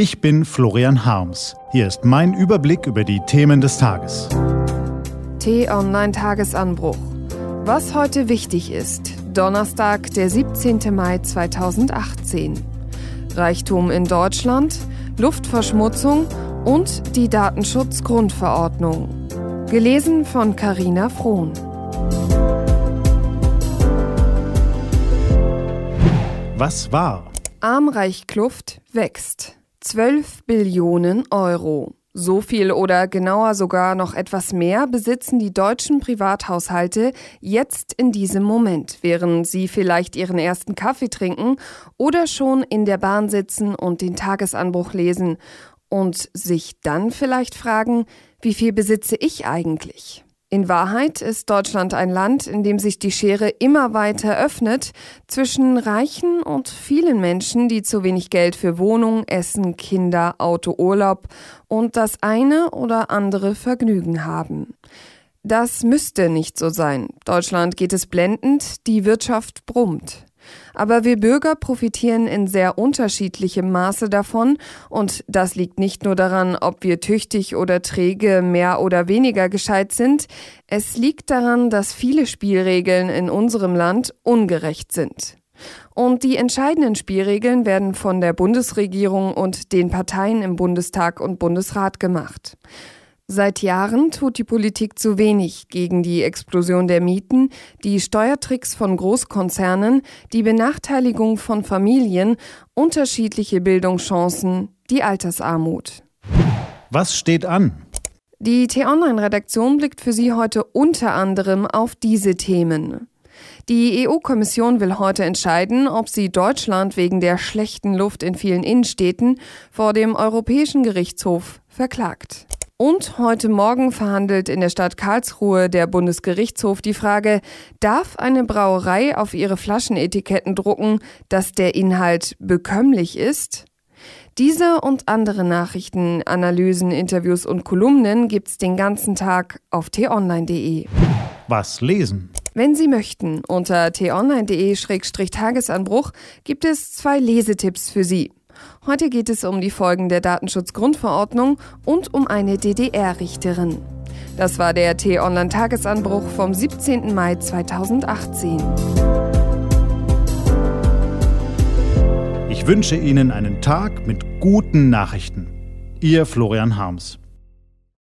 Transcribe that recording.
Ich bin Florian Harms. Hier ist mein Überblick über die Themen des Tages. T-Online-Tagesanbruch. Was heute wichtig ist. Donnerstag, der 17. Mai 2018. Reichtum in Deutschland, Luftverschmutzung und die Datenschutzgrundverordnung. Gelesen von Carina Frohn. Was war? Armreich-Kluft wächst. 12 Billionen Euro. So viel oder genauer sogar noch etwas mehr besitzen die deutschen Privathaushalte jetzt in diesem Moment, während sie vielleicht ihren ersten Kaffee trinken oder schon in der Bahn sitzen und den Tagesanbruch lesen und sich dann vielleicht fragen, wie viel besitze ich eigentlich? In Wahrheit ist Deutschland ein Land, in dem sich die Schere immer weiter öffnet zwischen reichen und vielen Menschen, die zu wenig Geld für Wohnung, Essen, Kinder, Auto, Urlaub und das eine oder andere Vergnügen haben. Das müsste nicht so sein. Deutschland geht es blendend, die Wirtschaft brummt. Aber wir Bürger profitieren in sehr unterschiedlichem Maße davon und das liegt nicht nur daran, ob wir tüchtig oder träge mehr oder weniger gescheit sind, es liegt daran, dass viele Spielregeln in unserem Land ungerecht sind. Und die entscheidenden Spielregeln werden von der Bundesregierung und den Parteien im Bundestag und Bundesrat gemacht. Seit Jahren tut die Politik zu wenig gegen die Explosion der Mieten, die Steuertricks von Großkonzernen, die Benachteiligung von Familien, unterschiedliche Bildungschancen, die Altersarmut. Was steht an? Die T-Online-Redaktion blickt für Sie heute unter anderem auf diese Themen. Die EU-Kommission will heute entscheiden, ob sie Deutschland wegen der schlechten Luft in vielen Innenstädten vor dem Europäischen Gerichtshof verklagt. Und heute Morgen verhandelt in der Stadt Karlsruhe der Bundesgerichtshof die Frage, darf eine Brauerei auf ihre Flaschenetiketten drucken, dass der Inhalt bekömmlich ist? Diese und andere Nachrichten, Analysen, Interviews und Kolumnen gibt's den ganzen Tag auf t-online.de. Was lesen? Wenn Sie möchten, unter t-online.de-tagesanbruch gibt es zwei Lesetipps für Sie. Heute geht es um die Folgen der Datenschutzgrundverordnung und um eine DDR-Richterin. Das war der T-Online-Tagesanbruch vom 17. Mai 2018. Ich wünsche Ihnen einen Tag mit guten Nachrichten. Ihr Florian Harms.